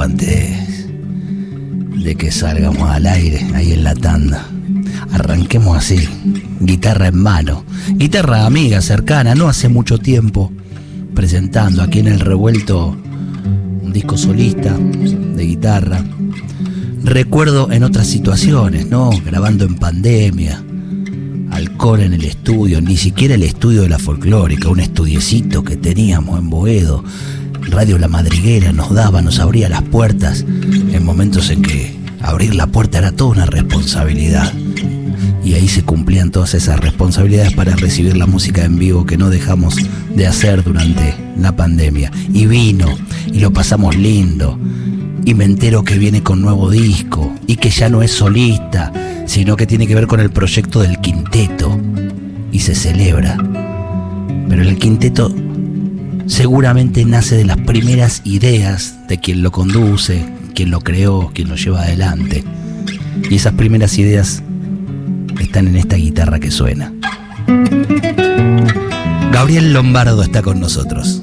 antes de que salgamos al aire, ahí en la tanda. Arranquemos así, guitarra en mano. Guitarra amiga, cercana, no hace mucho tiempo, presentando aquí en el revuelto un disco solista de guitarra. Recuerdo en otras situaciones, ¿no? Grabando en pandemia, alcohol en el estudio, ni siquiera el estudio de la folclórica, un estudiecito que teníamos en Boedo. Radio La Madriguera nos daba, nos abría las puertas en momentos en que abrir la puerta era toda una responsabilidad. Y ahí se cumplían todas esas responsabilidades para recibir la música en vivo que no dejamos de hacer durante la pandemia. Y vino, y lo pasamos lindo. Y me entero que viene con nuevo disco, y que ya no es solista, sino que tiene que ver con el proyecto del quinteto. Y se celebra. Pero el quinteto seguramente nace de las primeras ideas de quien lo conduce, quien lo creó, quien lo lleva adelante. Y esas primeras ideas están en esta guitarra que suena. Gabriel Lombardo está con nosotros.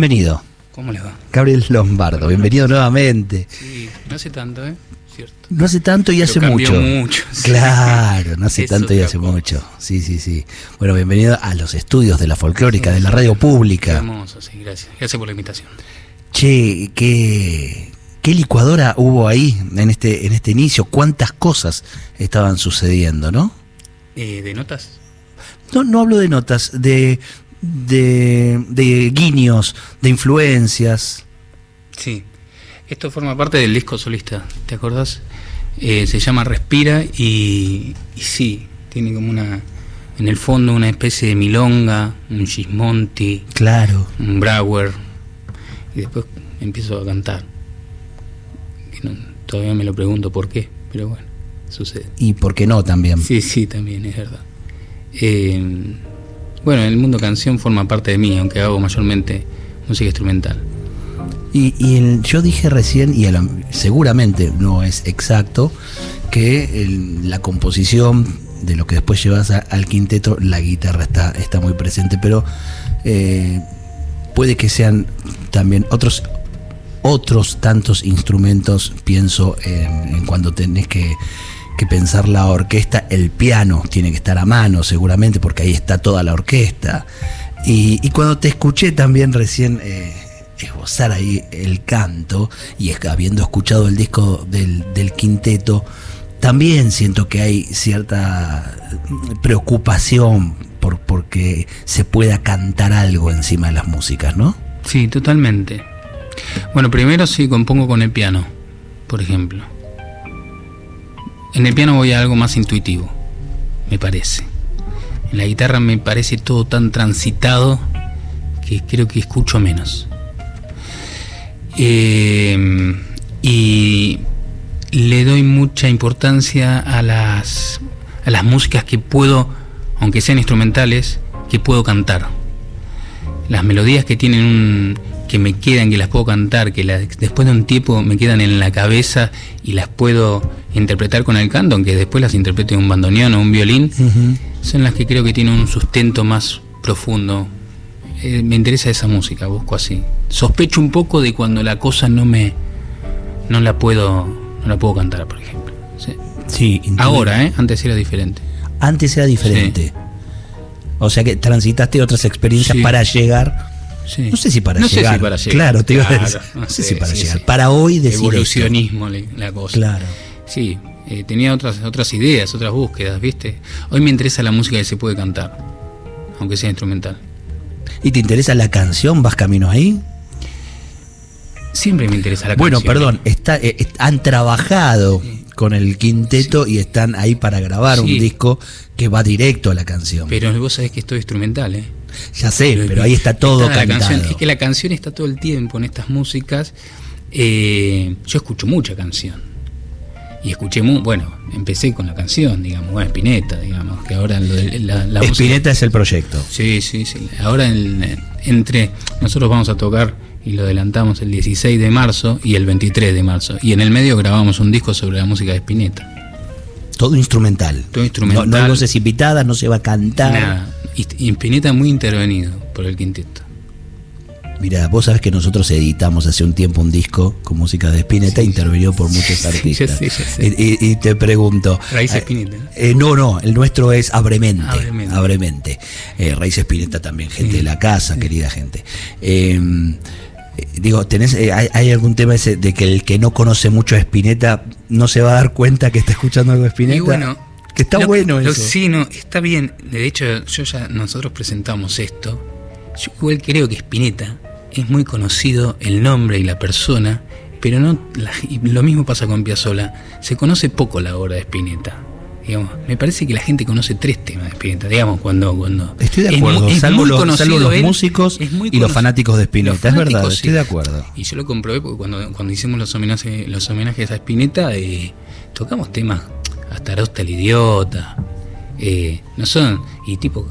Bienvenido. ¿Cómo le va? Gabriel Lombardo, bienvenido nuevamente. Sí, no hace tanto, ¿eh? Cierto. No hace tanto y hace Pero mucho. mucho, sí. Claro, no hace tanto y hace mucho. Sí, sí, sí. Bueno, bienvenido a los estudios de la folclórica, de la radio Qué pública. hermoso, sí, gracias. Gracias por la invitación. Che, qué, qué licuadora hubo ahí en este, en este inicio, cuántas cosas estaban sucediendo, ¿no? Eh, ¿De notas? No, no hablo de notas, de, de, de guiños, de influencias. Sí. Esto forma parte del disco solista, ¿te acordás? Eh, se llama Respira y, y sí, tiene como una, en el fondo una especie de milonga, un Gismonti, Claro. un Brauer, y después empiezo a cantar. Que no- todavía me lo pregunto por qué, pero bueno, sucede. Y por qué no también. Sí, sí, también es verdad. Eh, bueno, el mundo canción forma parte de mí, aunque hago mayormente música instrumental. Y, y el- yo dije recién, y la- seguramente no es exacto, que el- la composición de lo que después llevas al quinteto, la guitarra está, está muy presente, pero eh, puede que sean también otros otros tantos instrumentos, pienso en, en cuando tenés que, que pensar la orquesta, el piano tiene que estar a mano seguramente, porque ahí está toda la orquesta. Y, cuando te escuché también recién eh, esbozar ahí el canto y habiendo escuchado el disco del, del quinteto, también siento que hay cierta preocupación por porque se pueda cantar algo encima de las músicas, ¿no? Sí, totalmente. Bueno, primero sí compongo con el piano, por ejemplo. En el piano voy a algo más intuitivo, me parece. En la guitarra me parece todo tan transitado que creo que escucho menos. Eh, y le doy mucha importancia a las, a las músicas que puedo, aunque sean instrumentales, que puedo cantar. Las melodías que tienen un, que me quedan, que las puedo cantar, que después de un tiempo me quedan en la cabeza y las puedo interpretar con el canto, aunque después las interprete un bandoneón o un violín, son las que creo que tienen un sustento más profundo. Eh, me interesa esa música, busco así. Sospecho un poco de cuando la cosa no me no la puedo no la puedo cantar, por ejemplo. Sí. Ahora, ¿eh? Antes era diferente. Antes era diferente. O sea que transitaste otras experiencias para llegar. No sé si para, llegar. para llegar. Claro, te iba a decir. No, sé, si para llegar. Para hoy decir. Evolucionismo la cosa. Claro. Sí, eh, tenía otras, otras ideas, otras búsquedas, ¿viste? Hoy me interesa la música que se puede cantar, aunque sea instrumental. ¿Y te interesa la canción? ¿Vas camino ahí? Siempre me interesa la bueno, canción. Bueno, perdón, está, eh, han trabajado con el quinteto y están ahí para grabar un disco que va directo a la canción. Pero vos sabés que esto es instrumental, ¿eh? Ya sé, pero, ahí está todo cantado. es que la canción está todo el tiempo en estas músicas. Eh, yo escucho mucha canción. Y escuché, muy, bueno, empecé con la canción, digamos, bueno, Spinetta, digamos, que ahora la, la Spinetta es el proyecto. Sí, sí, sí. Ahora entre, nosotros vamos a tocar y lo adelantamos el 16 de marzo y el 23 de marzo. Y en el medio grabamos un disco sobre la música de Spinetta. Todo instrumental. Todo instrumental. No, no hay voces invitadas, no se va a cantar. Nada. Y Spinetta muy intervenido por el quinteto. Mira, vos sabés que nosotros editamos hace un tiempo un disco con música de Spinetta, intervenido por muchos artistas. Y, te pregunto. Raíz eh, Spinetta. Eh, ¿no? no, el nuestro es Abremente. Abremente. Eh, Raíz Spinetta también, gente de la casa, querida gente. Em, digo, ¿tenés, hay, algún tema ese de que el que no conoce mucho a Spinetta no se va a dar cuenta que está escuchando algo de Spinetta? Y bueno, que está bueno eso. sí, no, está bien. De hecho, yo ya nosotros presentamos esto. Yo igual creo que Spinetta es muy conocido el nombre y la persona, pero no lo mismo pasa con Piazzolla. Se conoce poco la obra de Spinetta. Digamos, me parece que la gente conoce tres temas de Spinetta, digamos, cuando... cuando estoy de acuerdo, salvo, los, músicos y los fanáticos de Spinetta, es verdad, estoy de acuerdo. Y yo lo comprobé porque cuando, cuando hicimos los homenajes, los homenajes a Spinetta, eh, tocamos temas hasta el Idiota, eh, no son, y tipo,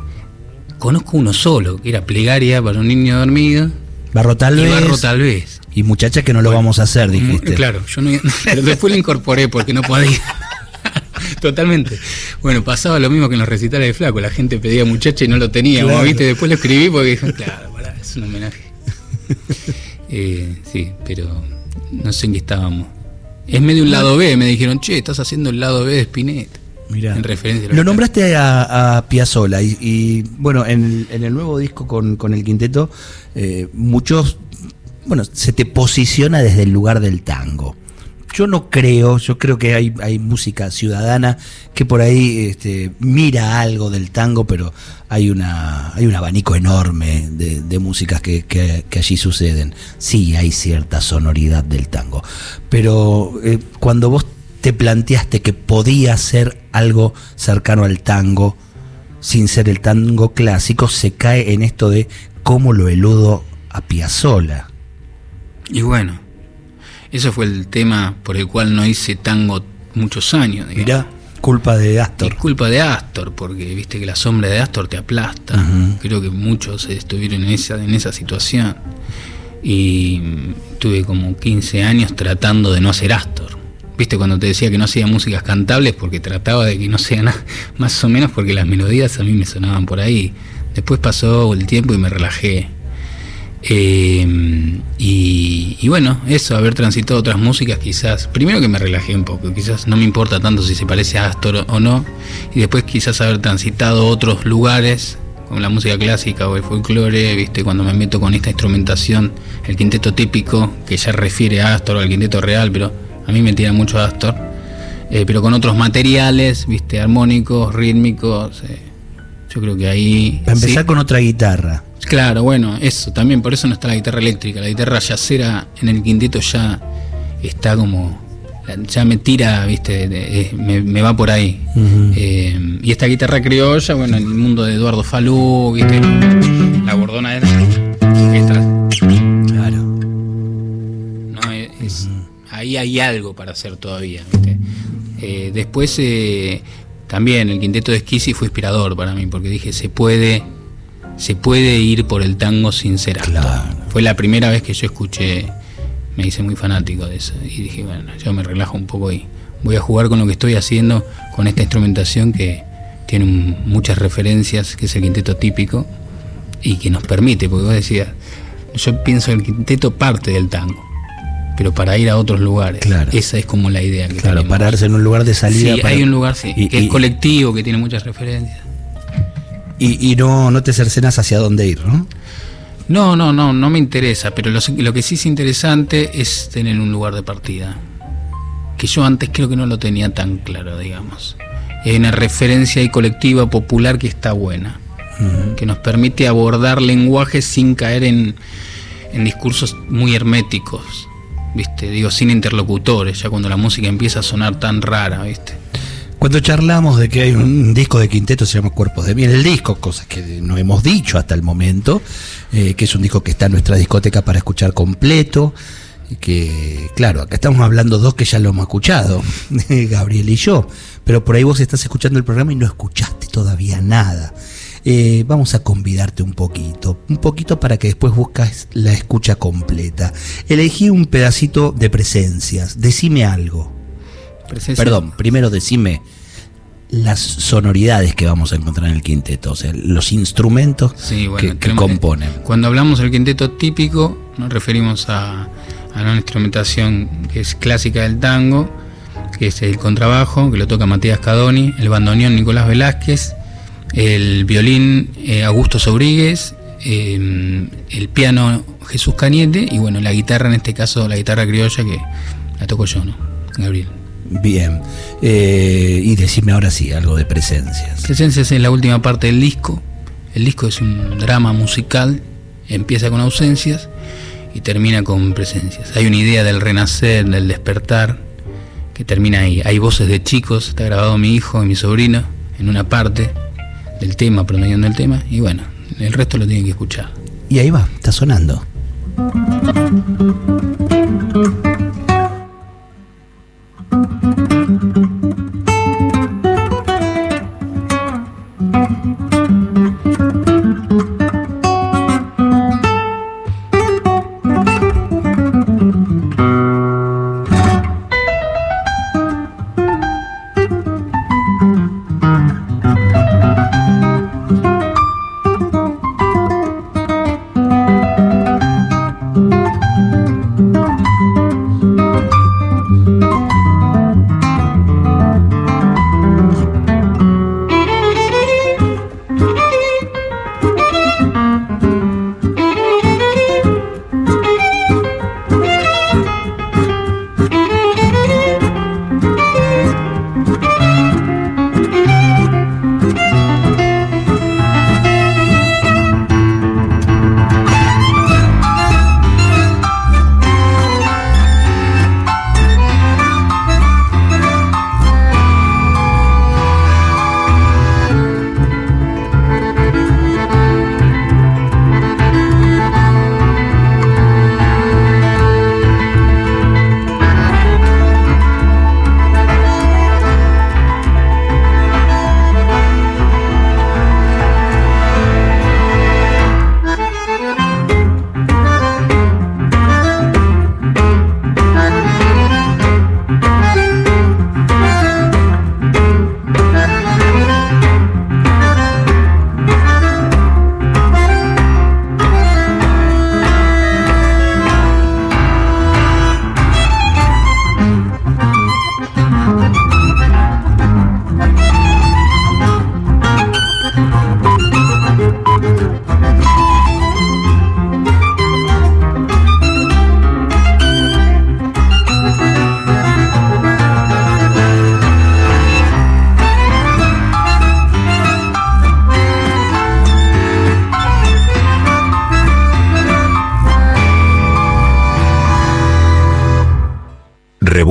conozco uno solo, que era Plegaria para un niño dormido, Barro tal y vez. Barro tal vez. Y muchacha que no lo vamos a hacer, dijiste. Claro, yo no, pero después lo incorporé porque no podía. Totalmente. Bueno, pasaba lo mismo que en los recitales de Flaco. La gente pedía muchacha y no lo tenía. ¿viste? Después lo escribí porque dije, claro, es un homenaje. Eh, sí, pero no sé en qué estábamos. Es medio un lado B. Me dijeron, che, estás haciendo el lado B de Spinetta. Mira, en referencia lo nombraste a, a Piazzolla y, bueno, en el, nuevo disco con, con el quinteto, eh, muchos, bueno, se te posiciona desde el lugar del tango. Yo no creo, yo creo que hay, hay música ciudadana que por ahí este, mira algo del tango, pero hay una hay un abanico enorme de, músicas que, que, allí suceden. Sí, hay cierta sonoridad del tango, pero eh, cuando vos te planteaste que podía ser algo cercano al tango, sin ser el tango clásico, se cae en esto de cómo lo eludo a Piazzola. Y bueno, eso fue el tema por el cual no hice tango muchos años. Mirá, culpa de Astor. Es culpa de Astor, porque viste que la sombra de Astor te aplasta. Creo que muchos estuvieron en esa, en esa situación. Y tuve como 15 años tratando de no hacer Astor viste cuando te decía que no hacía músicas cantables porque trataba de que no sea nada, más o menos porque las melodías a mí me sonaban por ahí. Después pasó el tiempo y me relajé. Em, y, bueno, eso, haber transitado otras músicas quizás, primero que me relajé un poco, quizás no me importa tanto si se parece a Astor o no, y después quizás haber transitado otros lugares con la música clásica o el folclore, viste, cuando me meto con esta instrumentación, el quinteto típico, que ya refiere a Astor o al quinteto real, pero a mí me tira mucho a Astor, eh, pero con otros materiales, viste, armónicos, rítmicos, eh, yo creo que ahí... Para empezar con otra guitarra. Claro, bueno, eso también, por eso no está la guitarra eléctrica, la guitarra yacera en el quinteto ya está como ya me tira, viste, eh, me, va por ahí. Eh, y esta guitarra criolla, bueno, en el mundo de Eduardo Falú, viste, la bordona era esta. Claro. No, Ahí hay algo para hacer todavía, viste. Eh, después también el quinteto de Esquisi fue inspirador para mí, porque dije, se puede, se puede ir por el tango sin ser Fue la primera vez que yo escuché me hice muy fanático de eso. Y dije, bueno, yo me relajo un poco y voy a jugar con lo que estoy haciendo, con esta instrumentación que tiene muchas referencias, que es el quinteto típico, y que nos permite, porque vos decías, yo pienso el quinteto parte del tango, pero para ir a otros lugares. Claro. Esa es como la idea. Que claro, pararse en un lugar de salida. Sí, hay un lugar, sí, que es colectivo, que tiene muchas referencias. Y, y no, no te cercenas hacia dónde ir, ¿no? No, no, no, no me interesa, pero lo, que sí es interesante es tener un lugar de partida. Que yo antes creo que no lo tenía tan claro, digamos. hay una referencia y colectiva popular que está buena, que nos permite abordar lenguajes sin caer en, en discursos muy herméticos, ¿viste? Digo, sin interlocutores, ya cuando la música empieza a sonar tan rara, ¿viste? Cuando charlamos de que hay un disco de quinteto se llama Cuerpos de Miel, el disco, cosas que no hemos dicho hasta el momento, eh, que es un disco que está en nuestra discoteca para escuchar completo, que claro, acá estamos hablando dos que ya lo hemos escuchado, Gabriel y yo, pero por ahí vos estás escuchando el programa y no escuchaste todavía nada. Eh, vamos a convidarte un poquito, un poquito para que después buscas la escucha completa. Elegí un pedacito de presencias, decime algo. Perdón, primero decime las sonoridades que vamos a encontrar en el quinteto, o sea, los instrumentos que, componen. Cuando hablamos del quinteto típico, nos referimos a, una instrumentación que es clásica del tango, que es el contrabajo, que lo toca Matías Cadoni, el bandoneón Nicolás Velázquez, el violín eh, Augusto Sobríguez, em, el piano Jesús Cañete y bueno, la guitarra, en este caso la guitarra criolla que la toco yo, ¿no? Gabriel. Bien. Eh, y decime ahora sí, algo de presencias. Presencias es la última parte del disco. El disco es un drama musical, empieza con ausencias y termina con presencias. Hay una idea del renacer, del despertar, que termina ahí. Hay voces de chicos, está grabado mi hijo y mi sobrino en una parte del tema, promediando el tema, y bueno, el resto lo tienen que escuchar. Y ahí va, está sonando.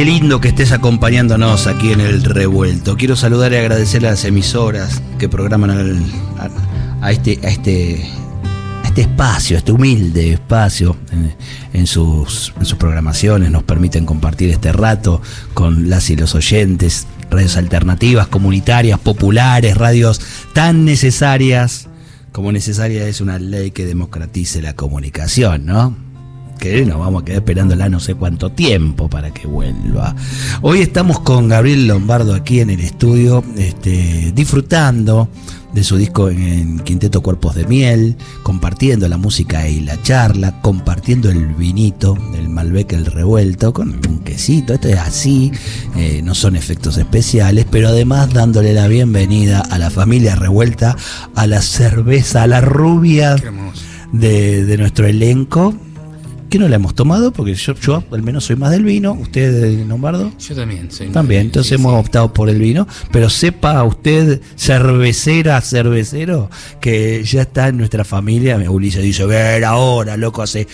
Qué lindo que estés acompañándonos aquí en el revuelto. Quiero saludar y agradecer a las emisoras que programan a, este, a, este, este espacio, este humilde espacio en, sus, en sus programaciones. Nos permiten compartir este rato con las y los oyentes. Radios alternativas, comunitarias, populares, radios tan necesarias como necesaria es una ley que democratice la comunicación, ¿no? Que nos vamos a quedar esperándola no sé cuánto tiempo para que vuelva. Hoy estamos con Gabriel Lombardo aquí en el estudio, este, disfrutando de su disco en Quinteto Cuerpos de Miel, compartiendo la música y la charla, compartiendo el vinito, el Malbec el revuelto, con un quesito, esto es así, eh, no son efectos especiales, pero además dándole la bienvenida a la familia revuelta, a la cerveza, a la rubia de, de nuestro elenco ¿Qué no la hemos tomado? Porque yo, yo al menos soy más del vino. ¿Usted, Lombardo? Yo también soy. También, entonces hemos optado por el vino. Pero sepa usted, cervecera, cervecero, que ya está en nuestra familia. Ulises dice, ver ahora, loco, hace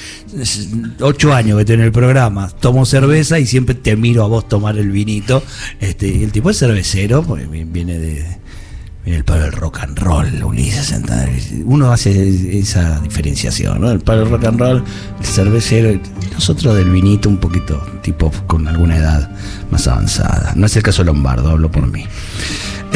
ocho años que tiene el programa. Tomo cerveza y siempre te miro a vos tomar el vinito. Este, el tipo es cervecero, porque viene de el palo del rock and roll, Ulises. Uno hace esa diferenciación, ¿no? El palo del rock and roll, el cervecero, nosotros del vinito un poquito, tipo con alguna edad más avanzada. No es el caso de Lombardo, hablo por mí.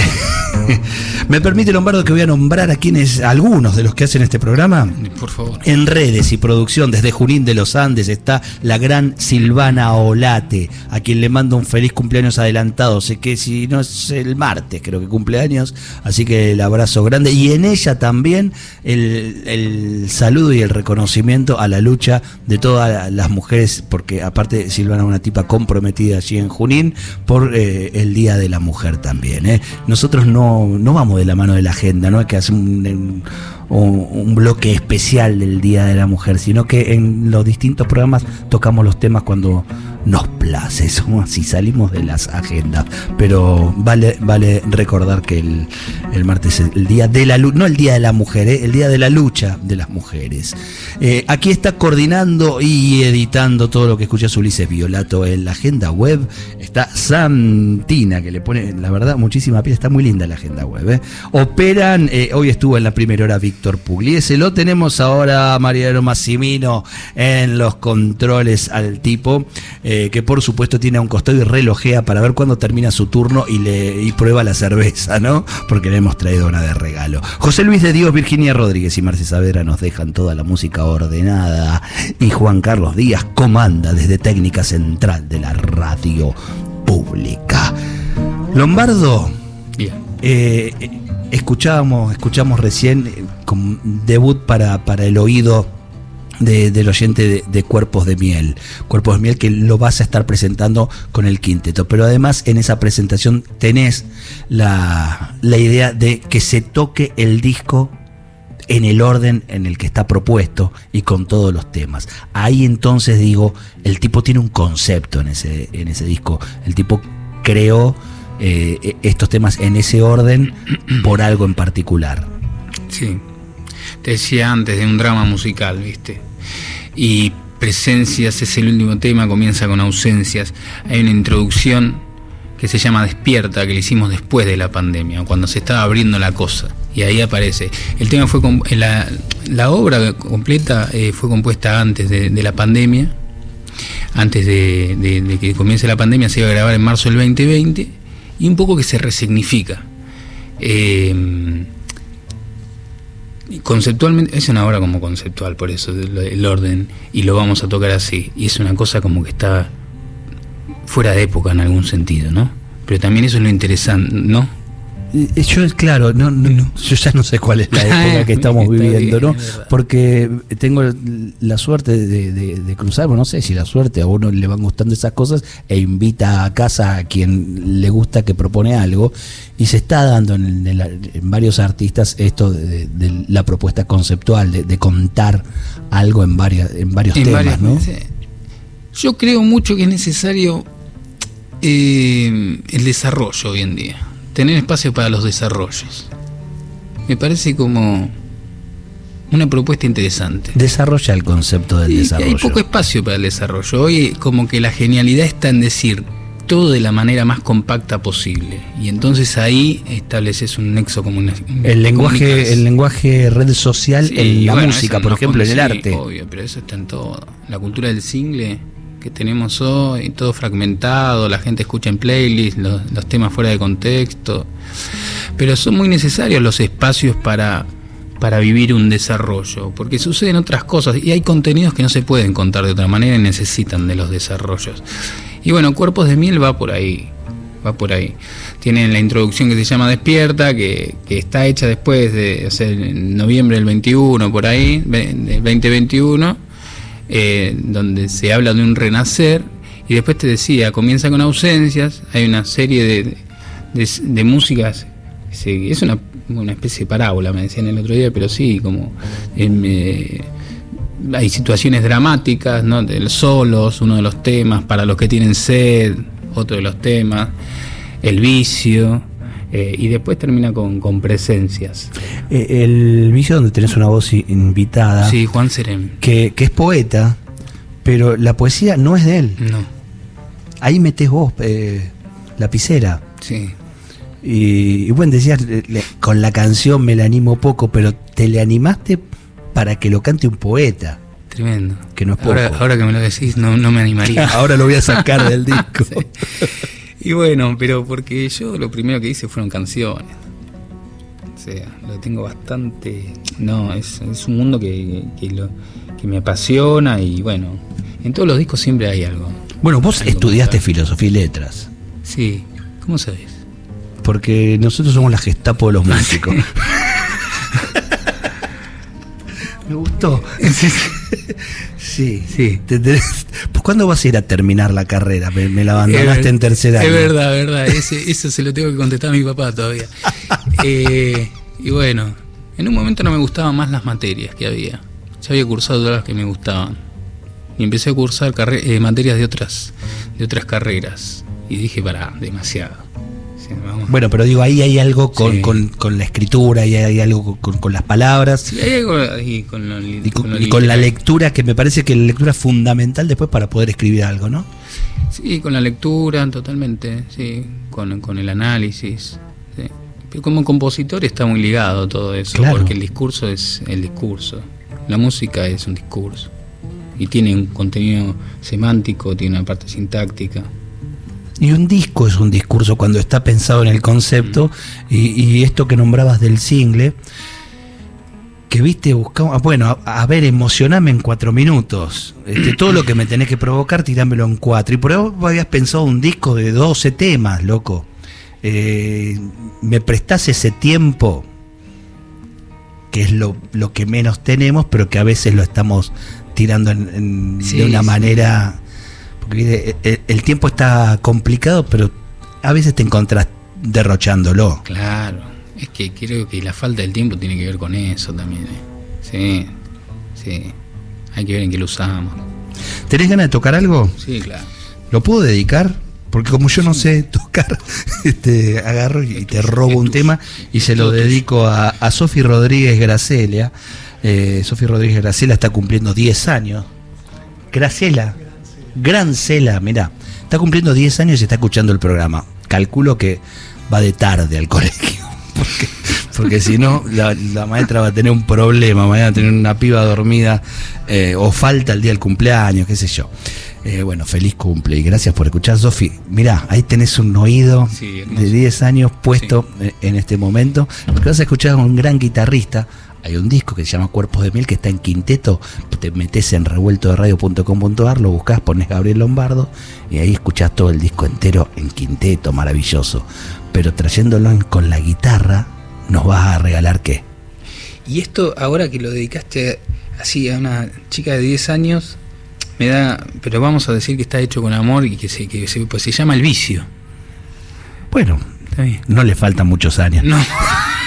¿Me permite, Lombardo, que voy a nombrar a quienes, algunos de los que hacen este programa? Por favor. En redes y producción, desde Junín de los Andes, está la gran Silvana Olate, a quien le mando un feliz cumpleaños adelantado. Sé que si no es el martes, creo que cumpleaños, así que el abrazo grande. Y en ella también el, el saludo y el reconocimiento a la lucha de todas las mujeres, porque aparte Silvana es una tipa comprometida allí en Junín por eh, el Día de la Mujer también. ¿eh? Nosotros no, no vamos de la mano de la agenda, no es que hace un, un, bloque especial del Día de la Mujer, sino que en los distintos programas tocamos los temas cuando nos place, somos así, salimos de las agendas. Pero vale, vale recordar que el, martes es el día de la lucha, no el día de la mujer, ¿eh? el día de la lucha de las mujeres. Eh, aquí está coordinando y editando todo lo que escucha Ulises Violato en la agenda web. Está Santina, que le pone, la verdad, muchísima piel, está muy linda la agenda web. ¿eh? Operan, hoy estuvo en la primera hora Víctor Pugliese, lo tenemos ahora Mariano Massimino en los controles al tipo. Eh, que por supuesto tiene a un costado y relojea para ver cuándo termina su turno y, le, y prueba la cerveza, ¿no? Porque le hemos traído una de regalo. José Luis de Dios, Virginia Rodríguez y Marce Saavedra nos dejan toda la música ordenada y Juan Carlos Díaz comanda desde técnica central de la radio pública. Lombardo, eh, escuchábamos, escuchamos recién con debut para, para el oído del oyente de, Cuerpos de Miel. Cuerpos de Miel que lo vas a estar presentando con el quinteto. Pero además en esa presentación tenés la, la idea de que se toque el disco en el orden en el que está propuesto y con todos los temas. Ahí entonces digo, el tipo tiene un concepto en ese, en ese disco. El tipo creó eh, estos temas en ese orden por algo en particular. Sí. Te decía antes de un drama musical, ¿viste? y presencias es el último tema, comienza con ausencias. Hay una introducción que se llama Despierta, que le hicimos después de la pandemia, cuando se estaba abriendo la cosa. Y ahí aparece. El tema fue la, la obra completa eh, fue compuesta antes de, la pandemia, antes de, que comience la pandemia, se iba a grabar en marzo del 2020, y un poco que se resignifica. Eh, conceptualmente es una obra como conceptual, por eso el orden y lo vamos a tocar así. Y es una cosa como que está fuera de época en algún sentido, ¿no? Pero también eso es lo interesante, ¿no? Eh, Yo, claro, no, no, yo ya no sé cuál es la época que estamos viviendo, ¿no? Porque tengo la suerte de, de- de cruzar, bueno, no sé si la suerte, a uno le van gustando esas cosas e invita a casa a quien le gusta que propone algo y se está dando en, en la- en varios artistas esto de, de- la propuesta conceptual, de, contar algo en, varias, en varios En temas, varias- ¿no? Yo creo mucho que es necesario eh, el desarrollo hoy en día. Tener espacio para los desarrollos. Me parece como una propuesta interesante. Desarrolla el concepto del Y desarrollo. Hay poco espacio para el desarrollo. Hoy como que la genialidad está en decir todo de la manera más compacta posible. Y entonces ahí estableces un nexo común. el lenguaje, el lenguaje red social Sí, en la bueno, música, por no ejemplo, en el arte. Obvio, pero eso está en todo. La cultura del single que tenemos hoy, todo fragmentado, la gente escucha en playlists, los, los temas fuera de contexto. Pero son muy necesarios los espacios para, para vivir un desarrollo, porque suceden otras cosas y hay contenidos que no se pueden contar de otra manera y necesitan de los desarrollos. Y bueno, Cuerpos de Miel va por ahí va por ahí. Tienen la introducción que se llama Despierta, que, que está hecha después de, o noviembre del 21, por ahí, del 2021, eh, donde se habla de un renacer, y después te decía, comienza con ausencias, hay una serie de, de, músicas, es una, una especie de parábola, me decían el otro día, pero sí, como... eh, hay situaciones dramáticas, ¿no? Los solos, uno de los temas, para los que tienen sed, otro de los temas, el vicio, eh, y después termina con, con presencias. Eh, el vicio donde tenés una voz invitada, Sí, Juan Serem. que, que es poeta, pero la poesía no es de él. No, Ahí metés vos, eh, lapicera. sí. Y, y bueno, decías, le- le- con la canción me la animo poco, pero te le animaste para que lo cante un poeta. Tremendo. Que no es ahora, poco. ahora que me lo decís, no, no me animaría. Ahora lo voy a sacar del disco. Sí. Y bueno, pero porque yo lo primero que hice fueron canciones. O sea, lo tengo bastante... No, es, es un mundo que, que, lo- que me apasiona y bueno, en todos los discos siempre hay algo. Bueno, vos Algo estudiaste filosofía y letras, Sí, ¿cómo sabes? porque nosotros somos la gestapo de los músicos. Me gustó. Sí, Sí. Pues ¿cuándo vas a ir a terminar la carrera? Me, me la abandonaste en tercer año. Es verdad, es verdad. Ese- eso se lo tengo que contestar a mi papá todavía. Eh, y bueno, en un momento no me gustaban más las materias que había. Ya había cursado todas las que me gustaban. Y empecé a cursar eh, materias de otras, de otras carreras. Y dije, para, demasiado. Vamos- Bueno, pero digo, ahí hay algo con, Sí. con- con la escritura, y hay algo con, con las palabras Sí, hay algo ahí con, lo li- y con, lo y con la lectura, que me parece que la lectura es fundamental después para poder escribir algo, ¿no? Sí, con la lectura, totalmente, sí, con, con el análisis. sí. Pero como compositor está muy ligado todo eso, Claro. porque el discurso es el discurso. La música es un discurso. Y tiene un contenido semántico, tiene una parte sintáctica. Y un disco es un discurso cuando está pensado en el concepto y, y esto que nombrabas del single, que viste, buscamos, ah, bueno, a, a ver, emocioname en cuatro minutos. Este, todo lo que me tenés que provocar, tirámelo en cuatro. Y por ahí vos habías pensado un disco de 12 temas, loco. Eh, me prestás ese tiempo, que es lo, lo que menos tenemos, pero que a veces lo estamos tirando en- en- Sí, de una sí. manera... Porque ¿viste? el, el tiempo está complicado, pero a veces te encontrás derrochándolo. Claro, es que creo que la falta del tiempo tiene que ver con eso también. ¿eh? Sí, sí. Hay que ver en qué lo usamos. ¿Tenés ganas de tocar algo? Sí, claro. ¿Lo puedo dedicar? Porque como yo no sé tocar, este, agarro y te robo un tuyo, tema y se lo dedico a, a Sofi Rodríguez Gracelia. Eh, Sofi Rodríguez Graciela está cumpliendo 10 años. Graciela, Grancela, mirá, está cumpliendo 10 años y está escuchando el programa. Calculo que va de tarde al colegio. Porque, porque si no, la, la maestra va a tener un problema, mañana va a tener una piba dormida eh, o falta el día del cumpleaños, qué sé yo. Eh, bueno, feliz cumple y gracias por escuchar, Sofi. Mirá, ahí tenés un oído Sí, de 10 años puesto en este momento. Porque vas a escuchar a un gran guitarrista, Hay un disco que se llama Cuerpos de Miel que está en quinteto. Te metes en revuelto de radio.com.ar, lo buscas, pones Gabriel Lombardo y ahí escuchás todo el disco entero en quinteto, maravilloso. Pero trayéndolo con la guitarra, ¿nos vas a regalar qué? Y esto, ahora que lo dedicaste así a una chica de 10 años, me da. Pero vamos a decir que está hecho con amor y que se, que se, pues se llama El Vicio. Bueno, Está bien. no le faltan muchos años. No.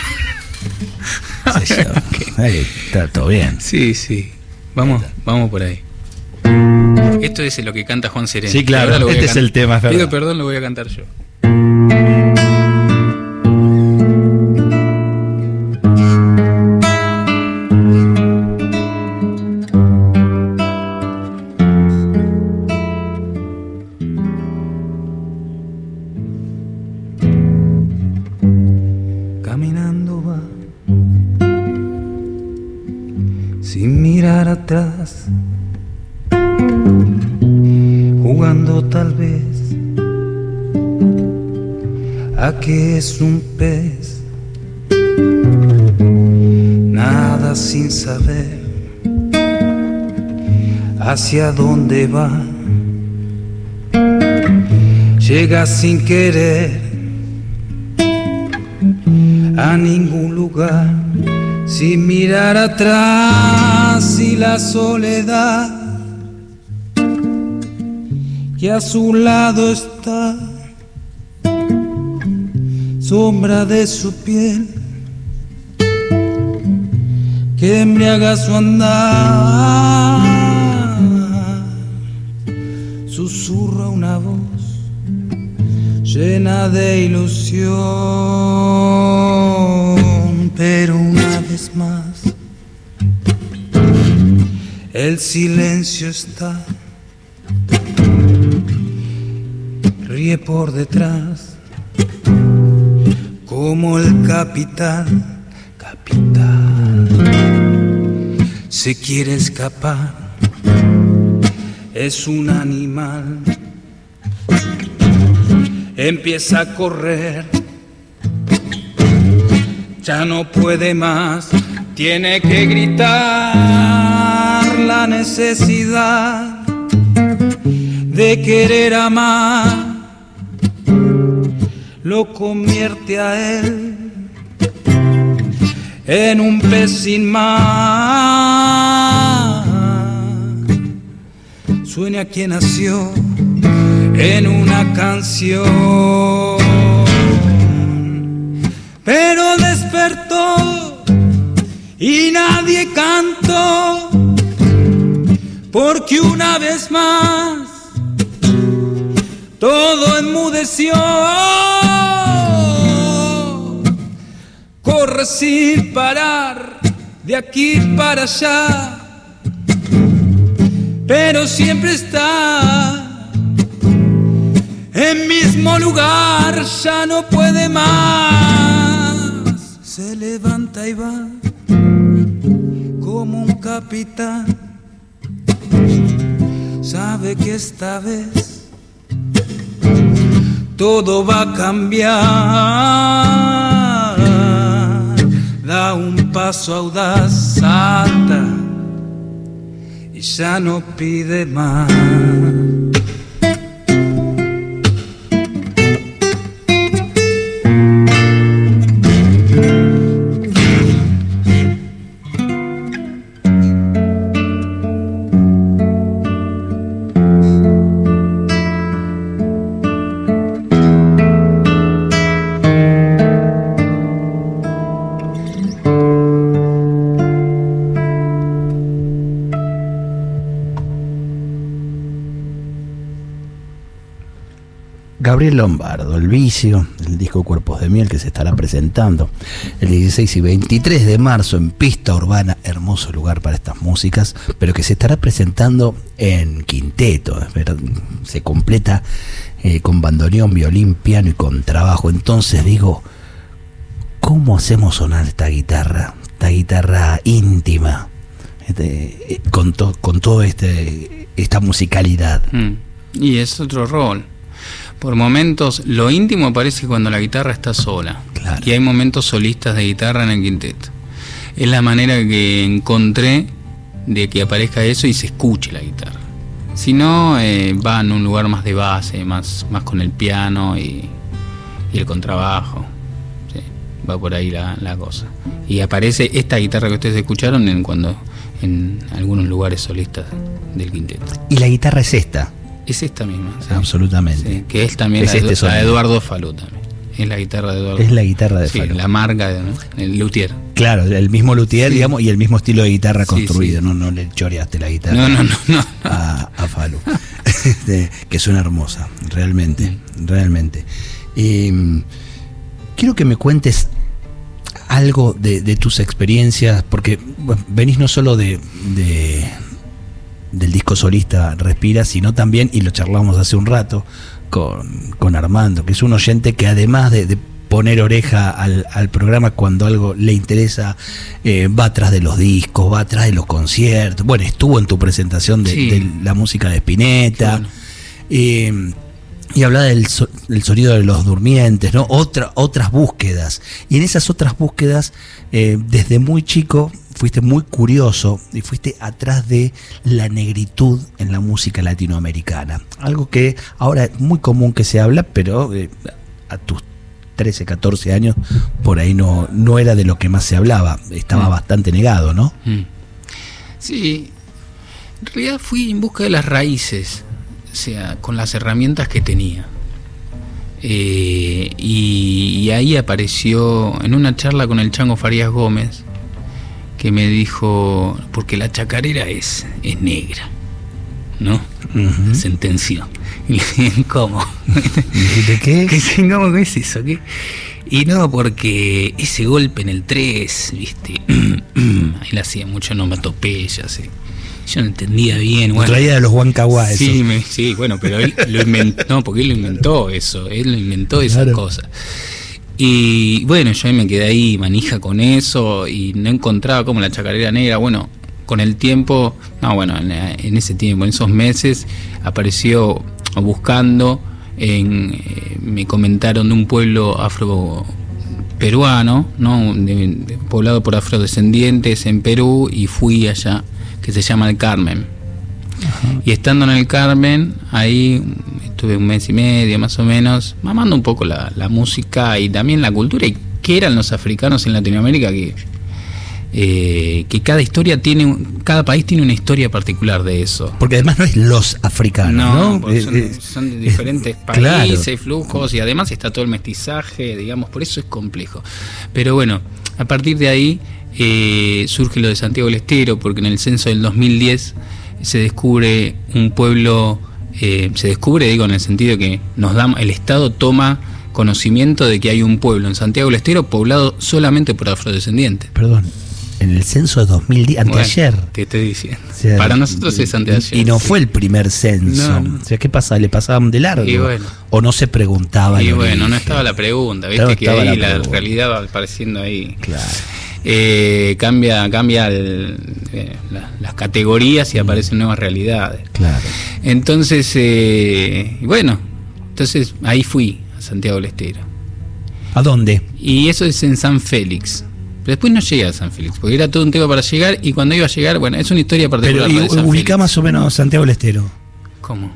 Yo- ahí está todo bien. Sí, sí. Vamos, vamos por ahí. Esto es lo que canta Juan Sereno. Sí, claro, este es el tema, es Pido perdón, lo voy a cantar yo. Hacia dónde va, llega sin querer a ningún lugar sin mirar atrás y la soledad que a su lado está, sombra de su piel que embriaga su andar, susurra una voz llena de ilusión, pero una vez más el silencio está, ríe por detrás, como el capitán, capitán, se quiere escapar, es un animal empieza a correr. Ya no puede más, tiene que gritar la necesidad de querer amar. Lo convierte a él en un pez sin mar. Sueña quien nació en una canción. Pero despertó y nadie cantó, porque una vez más todo enmudeció. Corre sin parar de aquí para allá, pero siempre está en mismo lugar ya no puede más. Se levanta y va como un capitán. Sabe que esta vez todo va a cambiar. Da un paso audaz, salta y ya no pide más. Gabriel Lombardo, El Vicio, el disco Cuerpos de Miel que se estará presentando el 16 y 23 de marzo en Pista Urbana, hermoso lugar para estas músicas, pero que se estará presentando en quinteto, se completa eh, con bandoneón, violín, piano y con trabajo. Entonces digo, ¿cómo hacemos sonar esta guitarra? Esta guitarra íntima, este, eh, con, to- con todo este esta musicalidad. Mm. Y es otro rol. Por momentos, lo íntimo aparece cuando la guitarra está sola. Claro. Y hay momentos solistas de guitarra en el quinteto. es la manera que encontré de que aparezca eso y se escuche la guitarra. Si no, eh, va en un lugar más de base, más, más con el piano y, el contrabajo. va por ahí la, cosa. Y aparece esta guitarra que ustedes escucharon en cuando en algunos lugares solistas del quinteto. ¿Y la guitarra es esta? Es esta misma. Absolutamente. que es también la, este de Eduardo Falú también. Es la guitarra de Eduardo. Es la guitarra de sí, La marca, el luthier. Claro, el mismo luthier, digamos, y el mismo estilo de guitarra construido. No, no le choreaste la guitarra no, no, no, A, a Falú. Este, que suena hermosa, realmente, realmente. quiero que me cuentes algo de, tus experiencias, porque venís no solo de, del disco solista Respira, sino también, y lo charlamos hace un rato, con, Armando, que es un oyente que además de, poner oreja al, programa cuando algo le interesa, eh, va atrás de los discos, va atrás de los conciertos. Bueno, estuvo en tu presentación de, la música de Spinetta. Eh, y hablaba del, sonido de los durmientes, ¿no? Otra, otras búsquedas. Y en esas otras búsquedas, eh, desde muy chico, fuiste muy curioso y fuiste atrás de la negritud en la música latinoamericana. Algo que ahora es muy común que se habla, pero eh, a tus 13, 14 años, por ahí no, no era de lo que más se hablaba. Estaba mm. bastante negado, ¿no? Mm. Sí. En realidad fui en busca de las raíces o sea, con las herramientas que tenía. Eh, y, ahí apareció en una charla con el Chango Farías Gómez, que me dijo, porque la chacarera es, es negra, ¿no? Sentenció. Y le dije, ¿cómo? ¿De qué? ¿Cómo es eso? Y no, porque ese golpe en el 3, ¿viste? le hacía mucho ya sé yo no entendía bien. Bueno, traía de los Huancahuá sí, sí, bueno, pero él lo inventó, no, porque él lo inventó eso, él lo inventó esas cosas. Y bueno, yo me quedé ahí manija con eso y no encontraba como la chacarera negra. Bueno, con el tiempo, no, bueno, en, ese tiempo, en esos meses, apareció buscando, en, eh, me comentaron de un pueblo afro peruano, ¿no? poblado por afrodescendientes en Perú y fui allá que se llama El Carmen. Y estando en el Carmen, ahí estuve un mes y medio más o menos, mamando un poco la, música y también la cultura y qué eran los africanos en Latinoamérica que, eh, que cada historia tiene, cada país tiene una historia particular de eso. Porque además no es los africanos, ¿no? Eh, eh, son, de diferentes países, flujos y además está todo el mestizaje, digamos, por eso es complejo. Pero bueno, a partir de ahí eh, surge lo de Santiago del Estero, porque en el censo del 2010 se descubre un pueblo, eh, se descubre, digo, en el sentido que nos da, el Estado toma conocimiento de que hay un pueblo en Santiago del Estero poblado solamente por afrodescendientes. Perdón, en el censo de 2010, anteayer. te estoy diciendo. Para nosotros es anteayer. Y no fue el primer censo. O sea, ¿qué pasa? ¿Le pasaban de largo? ¿O no se preguntaba? Y bueno, no estaba la pregunta, viste que ahí la, realidad va apareciendo ahí. Claro. Eh, cambia, cambia eh, las categorías y aparecen nuevas realidades. Claro. Entonces, eh, bueno, entonces ahí fui a Santiago del Estero. ¿A dónde? Y eso es en San Félix. Pero después no llegué a San Félix, porque era todo un tema para llegar y cuando iba a llegar, bueno, es una historia particular. Pero, ubica más o menos Santiago del Estero. ¿Cómo?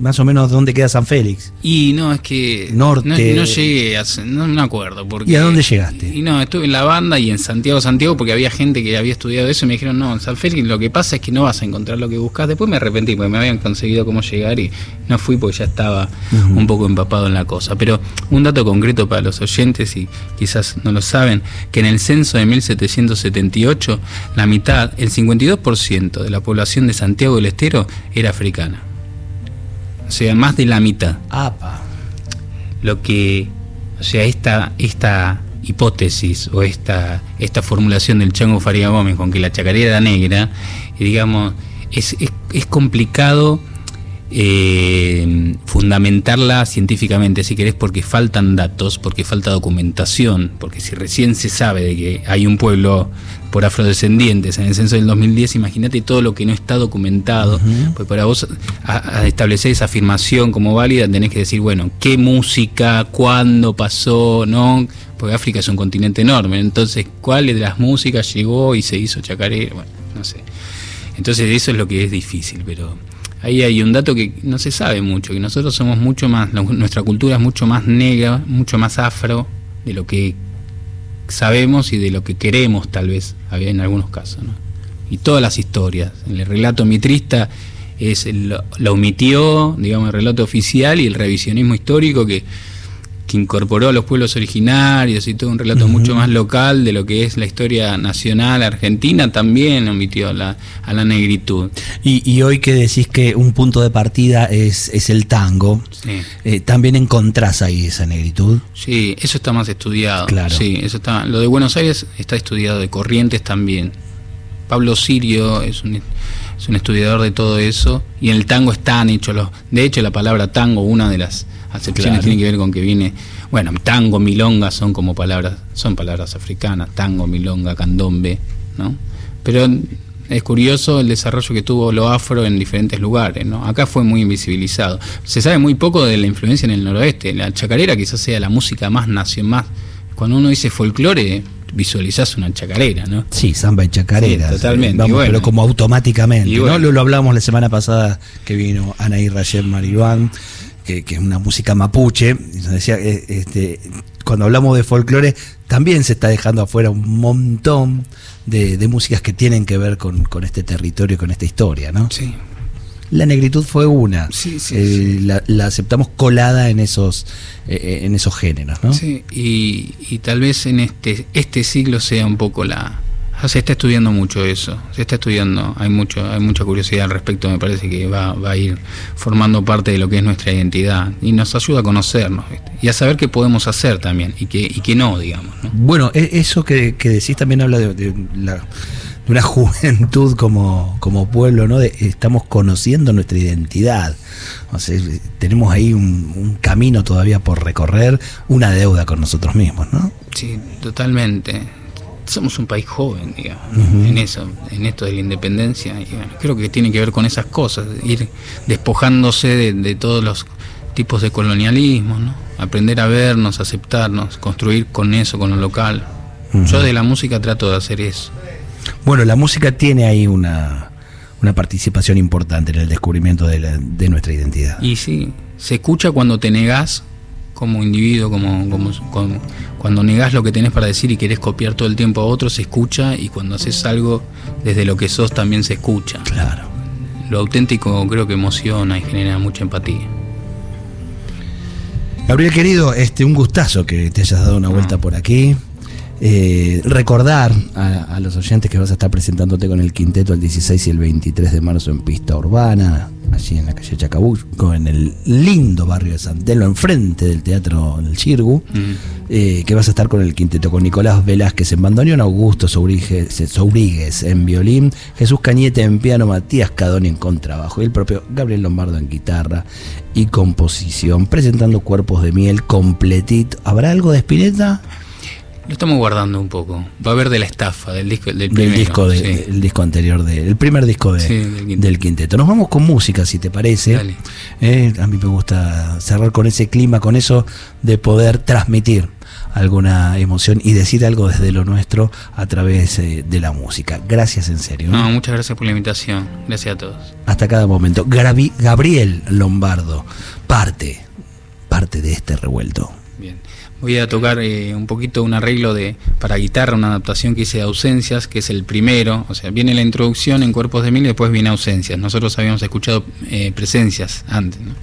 más o menos dónde queda San Félix. Y no, es que. Norte. No, llegué, a, no me acuerdo. Porque, ¿Y a dónde llegaste? Y no, estuve en la banda y en Santiago, Santiago, porque había gente que había estudiado eso y me dijeron, no, en San Félix lo que pasa es que no vas a encontrar lo que buscas. Después me arrepentí porque me habían conseguido cómo llegar y no fui porque ya estaba un poco empapado en la cosa. Pero un dato concreto para los oyentes, y quizás no lo saben, que en el censo de 1778, la mitad, el 52% de la población de Santiago del Estero era africana o sea, más de la mitad. Lo que, o sea, esta, esta hipótesis o esta, esta formulación del Chango Faría Gómez con que la chacarera era negra, digamos, es, es, complicado eh, fundamentarla científicamente, si querés, porque faltan datos, porque falta documentación, porque si recién se sabe de que hay un pueblo por afrodescendientes en el censo del 2010, imagínate todo lo que no está documentado, pues para vos establecer esa afirmación como válida tenés que decir, bueno, qué música, cuándo pasó, ¿no? Porque África es un continente enorme, entonces, ¿cuál de las músicas llegó y se hizo chacarera? Bueno, no sé. Entonces eso es lo que es difícil, pero ahí hay un dato que no se sabe mucho, que nosotros somos mucho más, nuestra cultura es mucho más negra, mucho más afro de lo que sabemos y de lo que queremos tal vez, había en algunos casos. ¿no? Y todas las historias, el relato mitrista es lo, lo omitió, digamos, el relato oficial y el revisionismo histórico que que incorporó a los pueblos originarios y todo un relato mucho más local de lo que es la historia nacional argentina, también omitió la, a la negritud. Y, hoy que decís que un punto de partida es, es el tango, eh, ¿también encontrás ahí esa negritud? Sí, eso está más estudiado. Claro. Sí, eso está, lo de Buenos Aires está estudiado, de Corrientes también. Pablo Sirio es un, es un estudiador de todo eso y en el tango están hechos los... De hecho, la palabra tango, una de las acepciones tiene que ver con que viene, bueno, tango, milonga son como palabras, son palabras africanas, tango, milonga, candombe, ¿no? Pero es curioso el desarrollo que tuvo lo afro en diferentes lugares, ¿no? Acá fue muy invisibilizado. Se sabe muy poco de la influencia en el noroeste. La chacarera quizás sea la música más nacional, más cuando uno dice folclore visualizás una chacarera, ¿no? Sí, samba y chacarera. totalmente. pero como automáticamente, ¿no? Lo, hablamos la semana pasada que vino Anaí Rayel Maribán que, es una música mapuche, decía, eh, este, cuando hablamos de folclore, también se está dejando afuera un montón de, músicas que tienen que ver con, este territorio, con esta historia, ¿no? Sí. La negritud fue una. Sí, sí, eh, La, aceptamos colada en esos, eh, en esos géneros, ¿no? Sí, y, y tal vez en este, este siglo sea un poco la, se está estudiando mucho eso, se está estudiando, hay mucho, hay mucha curiosidad al respecto, me parece que va, va a ir formando parte de lo que es nuestra identidad y nos ayuda a conocernos y a saber qué podemos hacer también y qué, y qué no, digamos. Bueno, e, eso que, decís también habla de, una juventud como, como pueblo, ¿no? estamos conociendo nuestra identidad. O sea, tenemos ahí un, un, camino todavía por recorrer, una deuda con nosotros mismos, ¿no? Sí, totalmente somos un país joven, digamos, en eso, en esto de la independencia. Creo que tiene que ver con esas cosas, ir despojándose de, todos los tipos de colonialismo, ¿no? aprender a vernos, aceptarnos, construir con eso, con lo local. Yo de la música trato de hacer eso. Bueno, la música tiene ahí una, una participación importante en el descubrimiento de, de nuestra identidad. Y sí, se escucha cuando te negás como individuo, como, como, cuando negás lo que tenés para decir y querés copiar todo el tiempo a otros, se escucha y cuando haces algo desde lo que sos también se escucha. Claro. Lo auténtico creo que emociona y genera mucha empatía. Gabriel querido, este un gustazo que te hayas dado una vuelta ah. por aquí. Eh, recordar a, los oyentes que vas a estar presentándote con el quinteto el 16 y el 23 de marzo en Pista Urbana, allí en la calle Chacabuco, en el lindo barrio de San Telmo, enfrente del Teatro del Chirgu, mm. eh, que vas a estar con el quinteto, con Nicolás Velázquez en bandoneón, Augusto Sobrigues en violín, Jesús Cañete en piano, Matías Cadoni en contrabajo y el propio Gabriel Lombardo en guitarra y composición, presentando Cuerpos de Miel completito. ¿Habrá algo de Spinetta? Lo estamos guardando un poco. Va a haber de la estafa, del disco del, disco el disco anterior, de, el primer disco del, quinteto. Nos vamos con música, si te parece. Eh, a mí me gusta cerrar con ese clima, con eso de poder transmitir alguna emoción y decir algo desde lo nuestro a través eh, de la música. Gracias en serio. No, muchas gracias por la invitación. Gracias a todos. Hasta cada momento. Gabriel Lombardo, parte, parte de este revuelto. Voy a tocar eh, un poquito un arreglo de para guitarra, una adaptación que hice de ausencias, que es el primero. O sea, viene la introducción en Cuerpos de Mil y después viene ausencias. Nosotros habíamos escuchado eh, presencias antes. ¿no?